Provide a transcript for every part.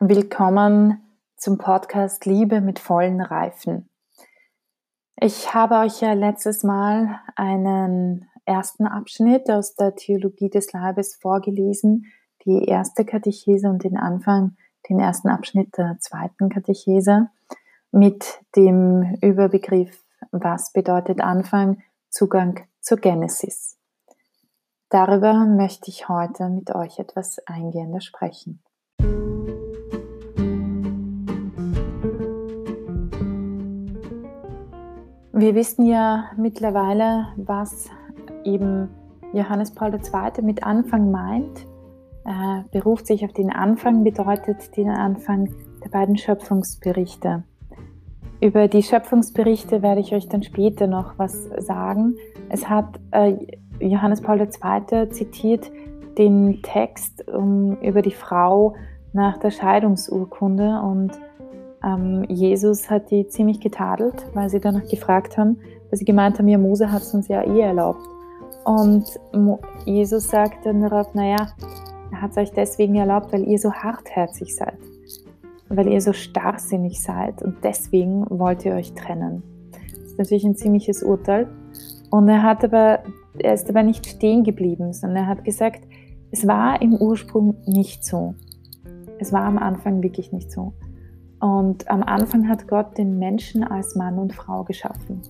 Willkommen zum Podcast Liebe mit vollen Reifen. Ich habe euch ja letztes Mal einen ersten Abschnitt aus der Theologie des Leibes vorgelesen, die erste Katechese und den Anfang, den ersten Abschnitt der zweiten Katechese mit dem Überbegriff Was bedeutet Anfang? Zugang zur Genesis. Darüber möchte ich heute mit euch etwas eingehender sprechen. Wir wissen ja mittlerweile, was eben Johannes Paul II. mit Anfang meint. Er beruft sich auf den Anfang, bedeutet den Anfang der beiden Schöpfungsberichte. Über die Schöpfungsberichte werde ich euch dann später noch was sagen. Es hat äh, Johannes Paul II. zitiert den Text über die Frau nach der Scheidungsurkunde und ähm, Jesus hat die ziemlich getadelt, weil sie danach gefragt haben, weil sie gemeint haben, ja, Mose hat es uns ja eh erlaubt. Und Mo Jesus sagt dann darauf, naja, er hat es euch deswegen erlaubt, weil ihr so hartherzig seid, weil ihr so starrsinnig seid und deswegen wollt ihr euch trennen. Das ist natürlich ein ziemliches Urteil. Und er hat aber, er ist aber nicht stehen geblieben, sondern er hat gesagt, es war im Ursprung nicht so. Es war am Anfang wirklich nicht so. Und am Anfang hat Gott den Menschen als Mann und Frau geschaffen.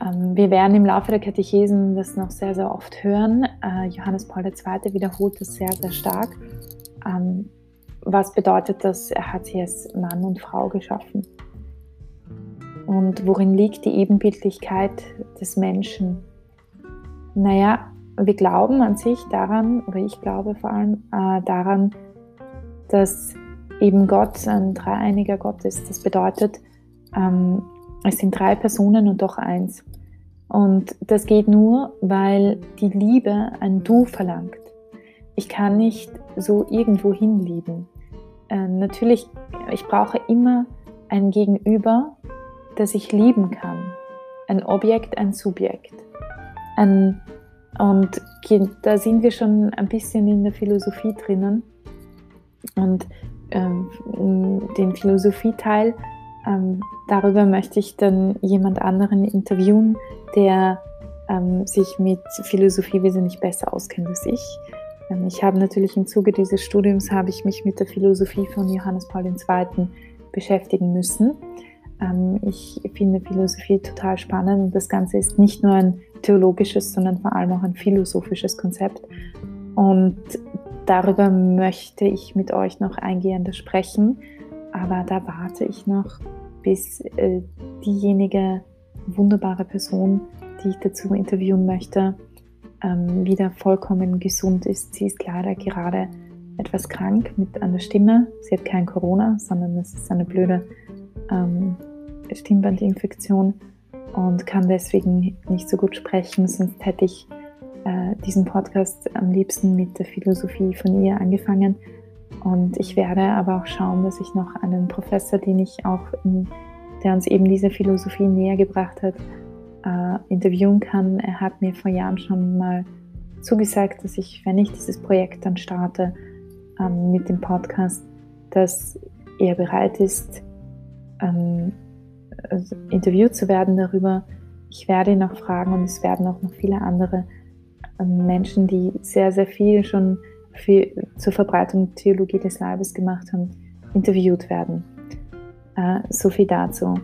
Ähm, wir werden im Laufe der Katechesen das noch sehr, sehr oft hören. Äh, Johannes Paul II. wiederholt das sehr, sehr stark. Ähm, was bedeutet das? Er hat sie als Mann und Frau geschaffen. Und worin liegt die Ebenbildlichkeit des Menschen? Naja, wir glauben an sich daran, oder ich glaube vor allem äh, daran, dass eben Gott ein dreieiniger Gott ist. Das bedeutet, ähm, es sind drei Personen und doch eins. Und das geht nur, weil die Liebe ein Du verlangt. Ich kann nicht so irgendwo hin lieben. Äh, natürlich, ich brauche immer ein Gegenüber, das ich lieben kann. Ein Objekt, ein Subjekt. Ein, und da sind wir schon ein bisschen in der Philosophie drinnen. Und den Philosophieteil. Ähm, darüber möchte ich dann jemand anderen interviewen, der ähm, sich mit Philosophie wesentlich besser auskennt als ich. Ähm, ich habe natürlich im Zuge dieses Studiums habe ich mich mit der Philosophie von Johannes Paul II. beschäftigen müssen. Ähm, ich finde Philosophie total spannend und das Ganze ist nicht nur ein theologisches, sondern vor allem auch ein philosophisches Konzept. Und darüber möchte ich mit euch noch eingehender sprechen, aber da warte ich noch, bis äh, diejenige wunderbare Person, die ich dazu interviewen möchte, ähm, wieder vollkommen gesund ist. Sie ist leider gerade etwas krank mit einer Stimme. Sie hat kein Corona, sondern es ist eine blöde ähm, Stimmbandinfektion und kann deswegen nicht so gut sprechen, sonst hätte ich äh, diesen Podcast am liebsten mit der Philosophie von ihr angefangen. Und ich werde aber auch schauen, dass ich noch einen Professor, den ich auch, in, der uns eben diese Philosophie näher gebracht hat, äh, interviewen kann. Er hat mir vor Jahren schon mal zugesagt, dass ich, wenn ich dieses Projekt dann starte ähm, mit dem Podcast, dass er bereit ist, ähm, also interviewt zu werden darüber. Ich werde ihn auch fragen und es werden auch noch viele andere Menschen, die sehr, sehr viel schon für, zur Verbreitung der Theologie des Leibes gemacht haben, interviewt werden. Äh, so viel dazu.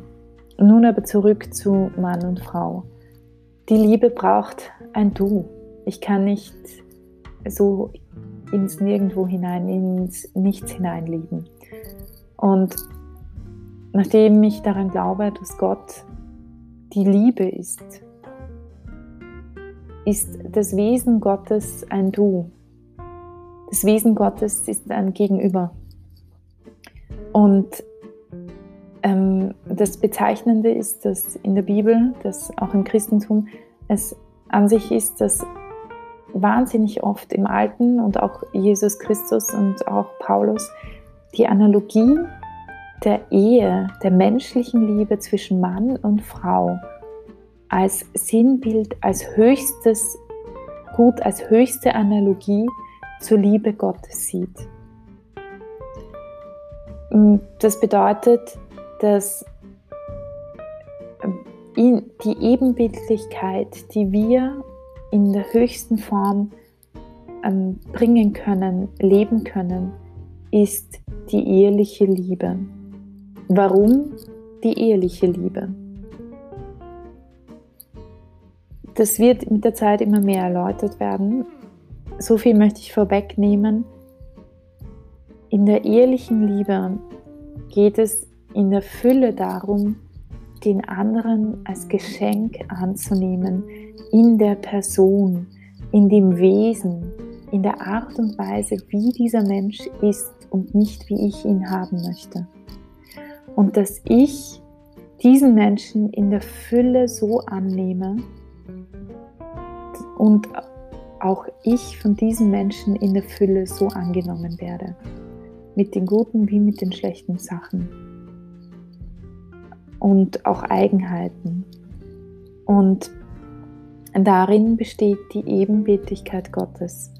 Nun aber zurück zu Mann und Frau. Die Liebe braucht ein Du. Ich kann nicht so ins Nirgendwo hinein, ins Nichts hinein lieben. Und nachdem ich daran glaube, dass Gott die Liebe ist, ist das Wesen Gottes ein Du. Das Wesen Gottes ist ein Gegenüber. Und ähm, das Bezeichnende ist, dass in der Bibel, dass auch im Christentum, es an sich ist, dass wahnsinnig oft im Alten und auch Jesus Christus und auch Paulus die Analogie der Ehe, der menschlichen Liebe zwischen Mann und Frau als Sinnbild, als höchstes Gut, als höchste Analogie zur Liebe Gottes sieht. Das bedeutet, dass ähm, die Ebenbildlichkeit, die wir in der höchsten Form ähm, bringen können, leben können, ist die eheliche Liebe. Warum die eheliche Liebe? Das wird mit der Zeit immer mehr erläutert werden. So viel möchte ich vorwegnehmen. In der ehelichen Liebe geht es in der Fülle darum, den anderen als Geschenk anzunehmen, in der Person, in dem Wesen, in der Art und Weise, wie dieser Mensch ist und nicht wie ich ihn haben möchte. Und dass ich diesen Menschen in der Fülle so annehme und auch ich von diesen Menschen in der Fülle so angenommen werde. Mit den guten wie mit den schlechten Sachen. Und auch Eigenheiten. Und darin besteht die Ebenbildlichkeit Gottes.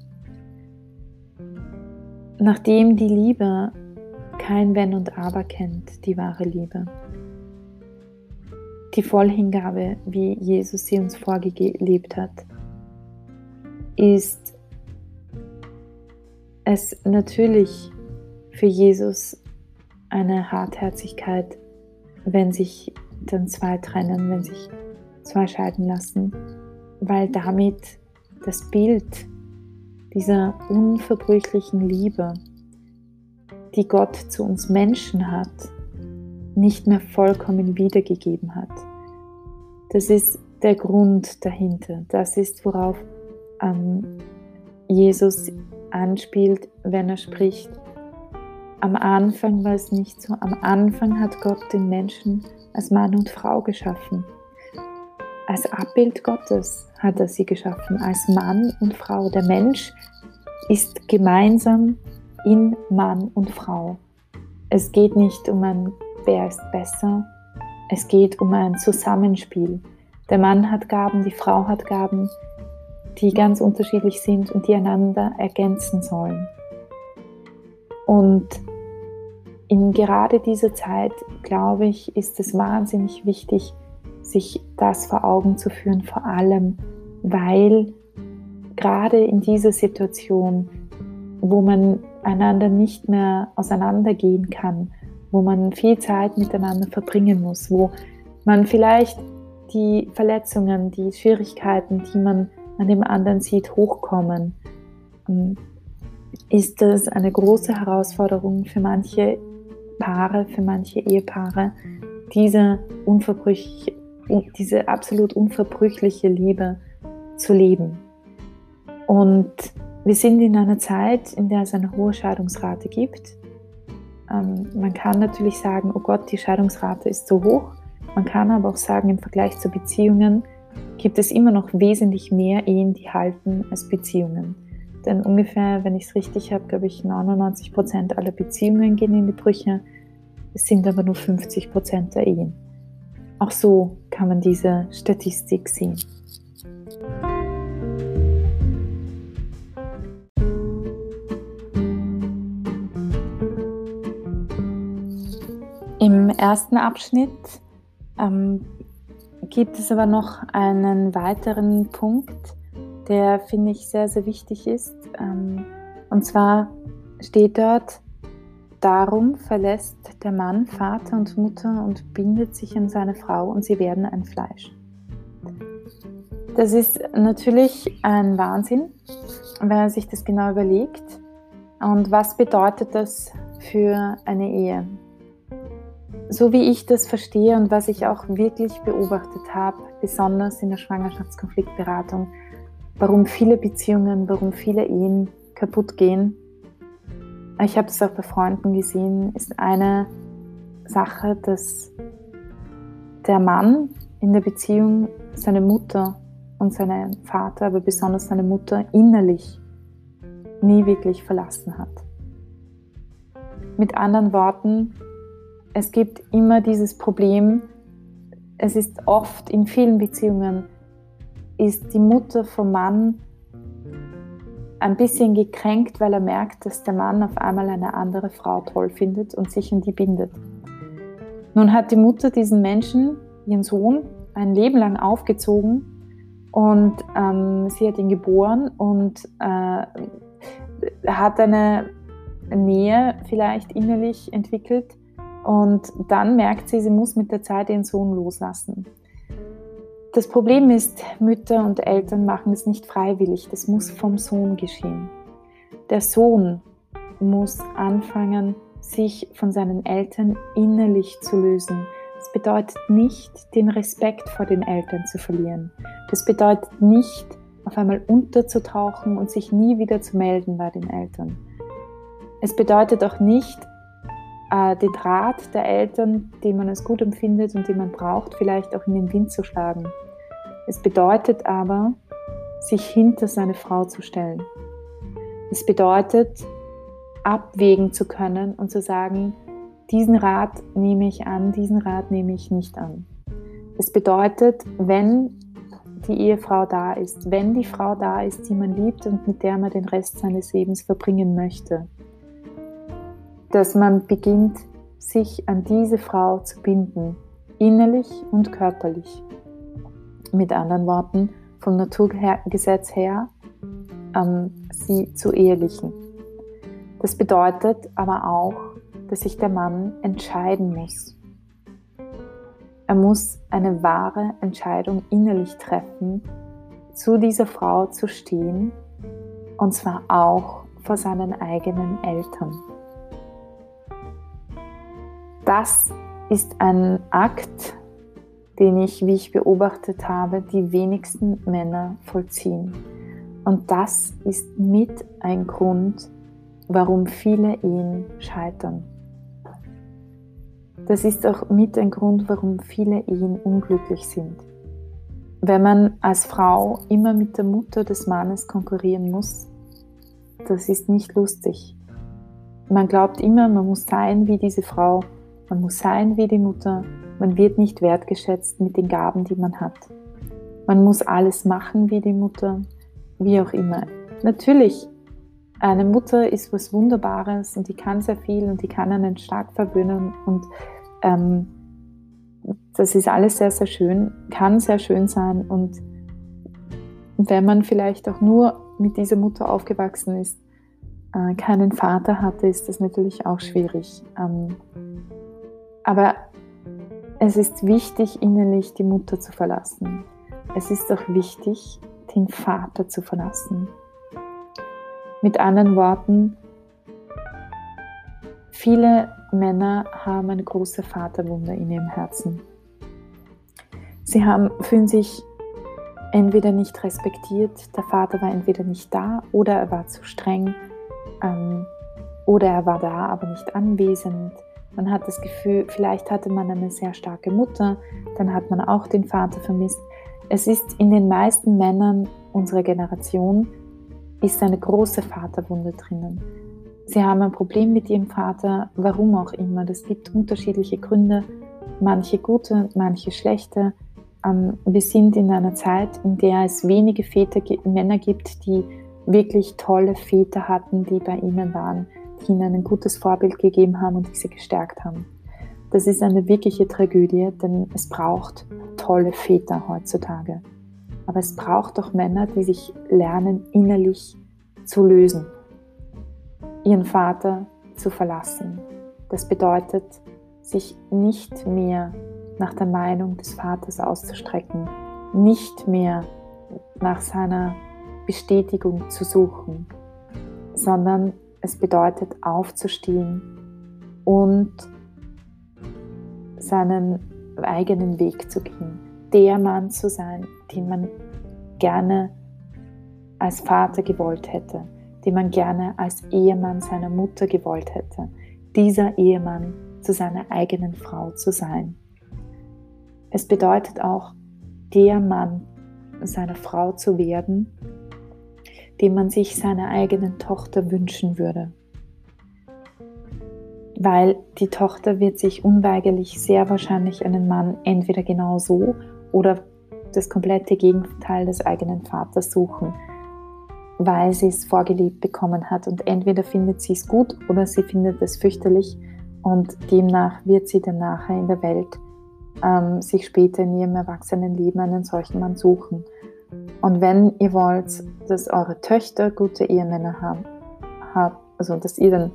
Nachdem die Liebe kein Wenn und Aber kennt, die wahre Liebe. Die Vollhingabe, wie Jesus sie uns vorgelebt hat, ist es natürlich für Jesus eine Hartherzigkeit, wenn sich dann zwei trennen, wenn sich zwei scheiden lassen, weil damit das Bild dieser unverbrüchlichen Liebe, die Gott zu uns Menschen hat, nicht mehr vollkommen wiedergegeben hat. Das ist der Grund dahinter. Das ist, worauf ähm, Jesus anspielt, wenn er spricht. Am Anfang war es nicht so. Am Anfang hat Gott den Menschen als Mann und Frau geschaffen. Als Abbild Gottes hat er sie geschaffen, als Mann und Frau. Der Mensch ist gemeinsam in Mann und Frau. Es geht nicht um ein, wer ist besser, es geht um ein Zusammenspiel. Der Mann hat Gaben, die Frau hat Gaben, die ganz unterschiedlich sind und die einander ergänzen sollen. Und in gerade dieser Zeit, glaube ich, ist es wahnsinnig wichtig, sich das vor Augen zu führen, vor allem, weil gerade in dieser Situation, wo man einander nicht mehr auseinandergehen kann, wo man viel Zeit miteinander verbringen muss, wo man vielleicht die Verletzungen, die Schwierigkeiten, die man an dem anderen sieht, hochkommen, ähm, ist das eine große Herausforderung für manche Paare, für manche Ehepaare, diese, unverbrüchliche, diese absolut unverbrüchliche Liebe zu leben. Und wir sind in einer Zeit, in der es eine hohe Scheidungsrate gibt. Ähm, man kann natürlich sagen, oh Gott, die Scheidungsrate ist so hoch. Man kann aber auch sagen, im Vergleich zu Beziehungen gibt es immer noch wesentlich mehr Ehen, die halten, als Beziehungen. Denn ungefähr, wenn ich es richtig habe, glaube ich, 99 Prozent aller Beziehungen gehen in die Brüche. Es sind aber nur 50 Prozent der Ehen. Auch so kann man diese Statistik sehen. Im ersten Abschnitt ähm, gibt es aber noch einen weiteren Punkt, der finde ich sehr, sehr wichtig ist. Ähm, und zwar steht dort, darum verlässt der Mann Vater und Mutter und bindet sich an seine Frau und sie werden ein Fleisch. Das ist natürlich ein Wahnsinn, wenn man sich das genau überlegt. Und was bedeutet das für eine Ehe? So wie ich das verstehe und was ich auch wirklich beobachtet habe, besonders in der Schwangerschaftskonfliktberatung, warum viele Beziehungen, warum viele Ehen kaputt gehen. Ich habe es auch bei Freunden gesehen, ist eine Sache, dass der Mann in der Beziehung seine Mutter und seinen Vater, aber besonders seine Mutter innerlich nie wirklich verlassen hat. Mit anderen Worten, es gibt immer dieses Problem, es ist oft in vielen Beziehungen, ist die Mutter vom Mann ein bisschen gekränkt, weil er merkt, dass der Mann auf einmal eine andere Frau toll findet und sich an die bindet. Nun hat die Mutter diesen Menschen, ihren Sohn, ein Leben lang aufgezogen und ähm, sie hat ihn geboren und äh, hat eine Nähe vielleicht innerlich entwickelt und dann merkt sie, sie muss mit der Zeit ihren Sohn loslassen. Das Problem ist, Mütter und Eltern machen es nicht freiwillig, das muss vom Sohn geschehen. Der Sohn muss anfangen, sich von seinen Eltern innerlich zu lösen. Das bedeutet nicht, den Respekt vor den Eltern zu verlieren. Das bedeutet nicht, auf einmal unterzutauchen und sich nie wieder zu melden bei den Eltern. Es bedeutet auch nicht, den Rat der Eltern, den man als gut empfindet und den man braucht, vielleicht auch in den Wind zu schlagen. Es bedeutet aber, sich hinter seine Frau zu stellen. Es bedeutet, abwägen zu können und zu sagen, diesen Rat nehme ich an, diesen Rat nehme ich nicht an. Es bedeutet, wenn die Ehefrau da ist, wenn die Frau da ist, die man liebt und mit der man den Rest seines Lebens verbringen möchte, dass man beginnt, sich an diese Frau zu binden, innerlich und körperlich. Mit anderen Worten, vom Naturgesetz her, ähm, sie zu ehelichen. Das bedeutet aber auch, dass sich der Mann entscheiden muss. Er muss eine wahre Entscheidung innerlich treffen, zu dieser Frau zu stehen, und zwar auch vor seinen eigenen Eltern. Das ist ein Akt, den ich, wie ich beobachtet habe, die wenigsten Männer vollziehen. Und das ist mit ein Grund, warum viele Ehen scheitern. Das ist auch mit ein Grund, warum viele Ehen unglücklich sind. Wenn man als Frau immer mit der Mutter des Mannes konkurrieren muss, das ist nicht lustig. Man glaubt immer, man muss sein wie diese Frau, man muss sein wie die Mutter, man wird nicht wertgeschätzt mit den Gaben, die man hat. Man muss alles machen wie die Mutter, wie auch immer. Natürlich, eine Mutter ist was Wunderbares und die kann sehr viel und die kann einen stark verwöhnen und ähm, das ist alles sehr, sehr schön, kann sehr schön sein und wenn man vielleicht auch nur mit dieser Mutter aufgewachsen ist, äh, keinen Vater hatte, ist das natürlich auch schwierig. Ähm, aber es ist wichtig, innerlich die Mutter zu verlassen. Es ist auch wichtig, den Vater zu verlassen. Mit anderen Worten, viele Männer haben eine große Vaterwunde in ihrem Herzen. Sie haben, fühlen sich entweder nicht respektiert, der Vater war entweder nicht da oder er war zu streng ähm, oder er war da, aber nicht anwesend man hat das Gefühl, vielleicht hatte man eine sehr starke Mutter, dann hat man auch den Vater vermisst. Es ist in den meisten Männern unserer Generation ist eine große Vaterwunde drinnen. Sie haben ein Problem mit ihrem Vater, warum auch immer. Das gibt unterschiedliche Gründe, manche gute, manche schlechte. Ähm, wir sind in einer Zeit, in der es wenige Väter, Männer gibt, die wirklich tolle Väter hatten, die bei ihnen waren ihnen ein gutes Vorbild gegeben haben und die sie gestärkt haben. Das ist eine wirkliche Tragödie, denn es braucht tolle Väter heutzutage. Aber es braucht auch Männer, die sich lernen, innerlich zu lösen, ihren Vater zu verlassen. Das bedeutet, sich nicht mehr nach der Meinung des Vaters auszustrecken, nicht mehr nach seiner Bestätigung zu suchen, sondern es bedeutet aufzustehen und seinen eigenen Weg zu gehen. Der Mann zu sein, den man gerne als Vater gewollt hätte, den man gerne als Ehemann seiner Mutter gewollt hätte. Dieser Ehemann zu seiner eigenen Frau zu sein. Es bedeutet auch, der Mann seiner Frau zu werden, den man sich seiner eigenen Tochter wünschen würde. Weil die Tochter wird sich unweigerlich sehr wahrscheinlich einen Mann entweder genau so oder das komplette Gegenteil des eigenen Vaters suchen. weil sie es vorgelebt bekommen hat. Und entweder findet sie es gut oder sie findet es fürchterlich und demnach wird sie dann nachher in der Welt ähm, sich später in ihrem Erwachsenenleben einen solchen Mann suchen. Und wenn ihr wollt, dass eure Töchter gute Ehemänner haben, also dass ihr dann,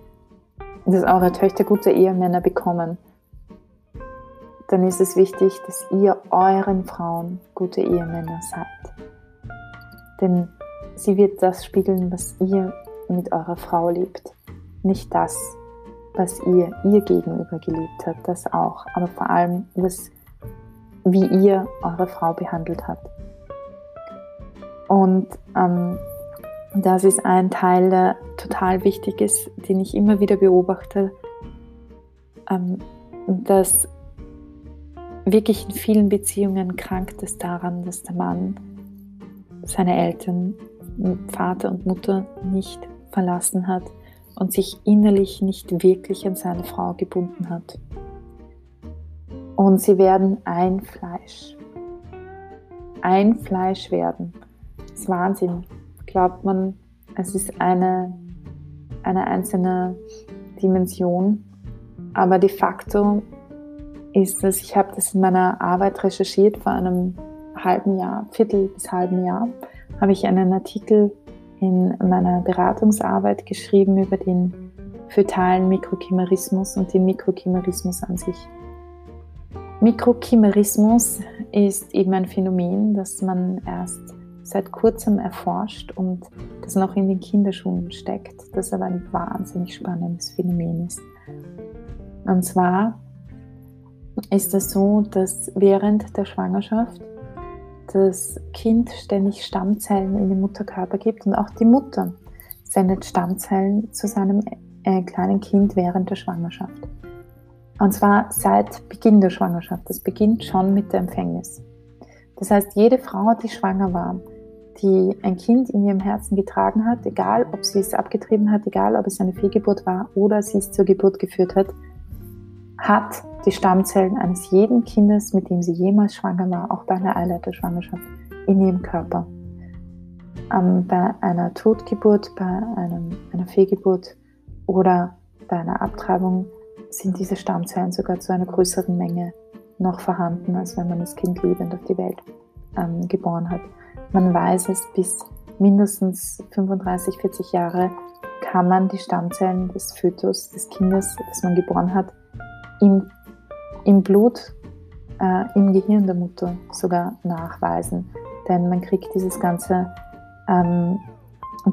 dass eure Töchter gute Ehemänner bekommen, dann ist es wichtig, dass ihr euren Frauen gute Ehemänner seid. Denn sie wird das spiegeln, was ihr mit eurer Frau lebt. Nicht das, was ihr ihr gegenüber gelebt habt, das auch, aber vor allem, was, wie ihr eure Frau behandelt habt. Und ähm, das ist ein Teil, der total wichtig ist, den ich immer wieder beobachte, ähm, dass wirklich in vielen Beziehungen krankt es daran, dass der Mann seine Eltern, Vater und Mutter nicht verlassen hat und sich innerlich nicht wirklich an seine Frau gebunden hat. Und sie werden ein Fleisch. Ein Fleisch werden. Das ist Wahnsinn. Glaubt man, es ist eine, eine einzelne Dimension. Aber de facto ist es, ich habe das in meiner Arbeit recherchiert vor einem halben Jahr, Viertel bis halben Jahr, habe ich einen Artikel in meiner Beratungsarbeit geschrieben über den fötalen Mikrochimerismus und den Mikrochimerismus an sich. Mikrochimerismus ist eben ein Phänomen, das man erst seit kurzem erforscht und das noch in den Kinderschuhen steckt, das aber ein wahnsinnig spannendes Phänomen ist. Und zwar ist es so, dass während der Schwangerschaft das Kind ständig Stammzellen in den Mutterkörper gibt und auch die Mutter sendet Stammzellen zu seinem äh, kleinen Kind während der Schwangerschaft. Und zwar seit Beginn der Schwangerschaft. Das beginnt schon mit der Empfängnis. Das heißt, jede Frau, die schwanger war, die ein Kind in ihrem Herzen getragen hat, egal ob sie es abgetrieben hat, egal ob es eine Fehlgeburt war oder sie es zur Geburt geführt hat, hat die Stammzellen eines jeden Kindes, mit dem sie jemals schwanger war, auch bei einer Eileiterschwangerschaft, in ihrem Körper. Ähm, bei einer Totgeburt, bei einem, einer Fehlgeburt oder bei einer Abtreibung sind diese Stammzellen sogar zu einer größeren Menge noch vorhanden, als wenn man das Kind lebend auf die Welt ähm, geboren hat. Man weiß es, bis mindestens 35, 40 Jahre kann man die Stammzellen des Fötus, des Kindes, das man geboren hat, im, im Blut, äh, im Gehirn der Mutter sogar nachweisen. Denn man kriegt dieses ganze ähm,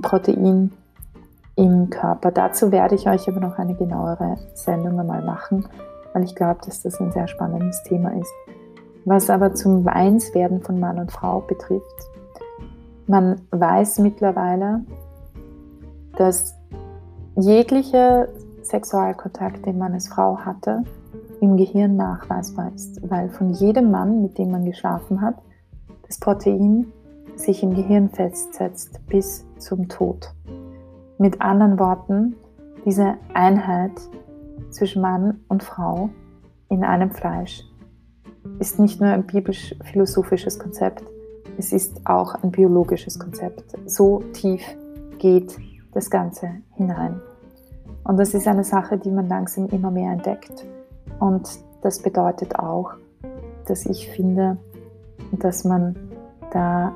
Protein im Körper. Dazu werde ich euch aber noch eine genauere Sendung einmal machen, weil ich glaube, dass das ein sehr spannendes Thema ist. Was aber zum Weinswerden von Mann und Frau betrifft, man weiß mittlerweile, dass jeglicher Sexualkontakt, den man als Frau hatte, im Gehirn nachweisbar ist, weil von jedem Mann, mit dem man geschlafen hat, das Protein sich im Gehirn festsetzt bis zum Tod. Mit anderen Worten, diese Einheit zwischen Mann und Frau in einem Fleisch ist nicht nur ein biblisch-philosophisches Konzept, es ist auch ein biologisches Konzept. So tief geht das Ganze hinein. Und das ist eine Sache, die man langsam immer mehr entdeckt. Und das bedeutet auch, dass ich finde, dass man da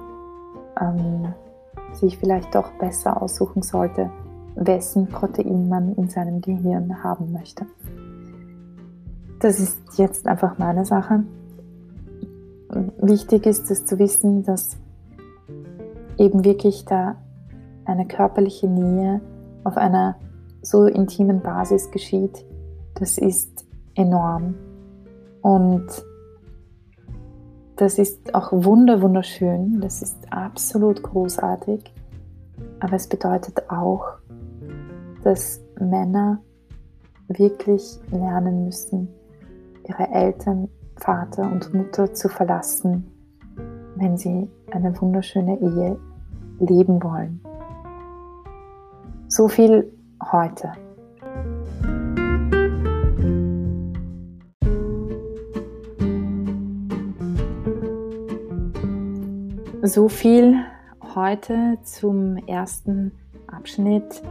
ähm, sich vielleicht doch besser aussuchen sollte, wessen Protein man in seinem Gehirn haben möchte. Das ist jetzt einfach meine Sache. Wichtig ist es zu wissen, dass eben wirklich da eine körperliche Nähe auf einer so intimen Basis geschieht. Das ist enorm. Und das ist auch wunder, wunderschön. Das ist absolut großartig. Aber es bedeutet auch, dass Männer wirklich lernen müssen, ihre Eltern, Vater und Mutter zu verlassen, wenn sie eine wunderschöne Ehe leben wollen. So viel heute. So viel heute zum ersten Abschnitt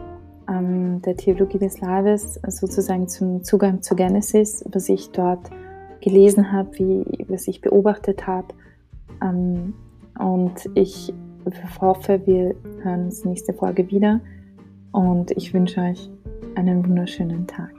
ähm, der Theologie des Leibes, sozusagen zum Zugang zur Genesis, was ich dort gelesen habe, wie, was ich beobachtet habe. Ähm, und ich hoffe, wir hören uns nächste Folge wieder. Und ich wünsche euch einen wunderschönen Tag.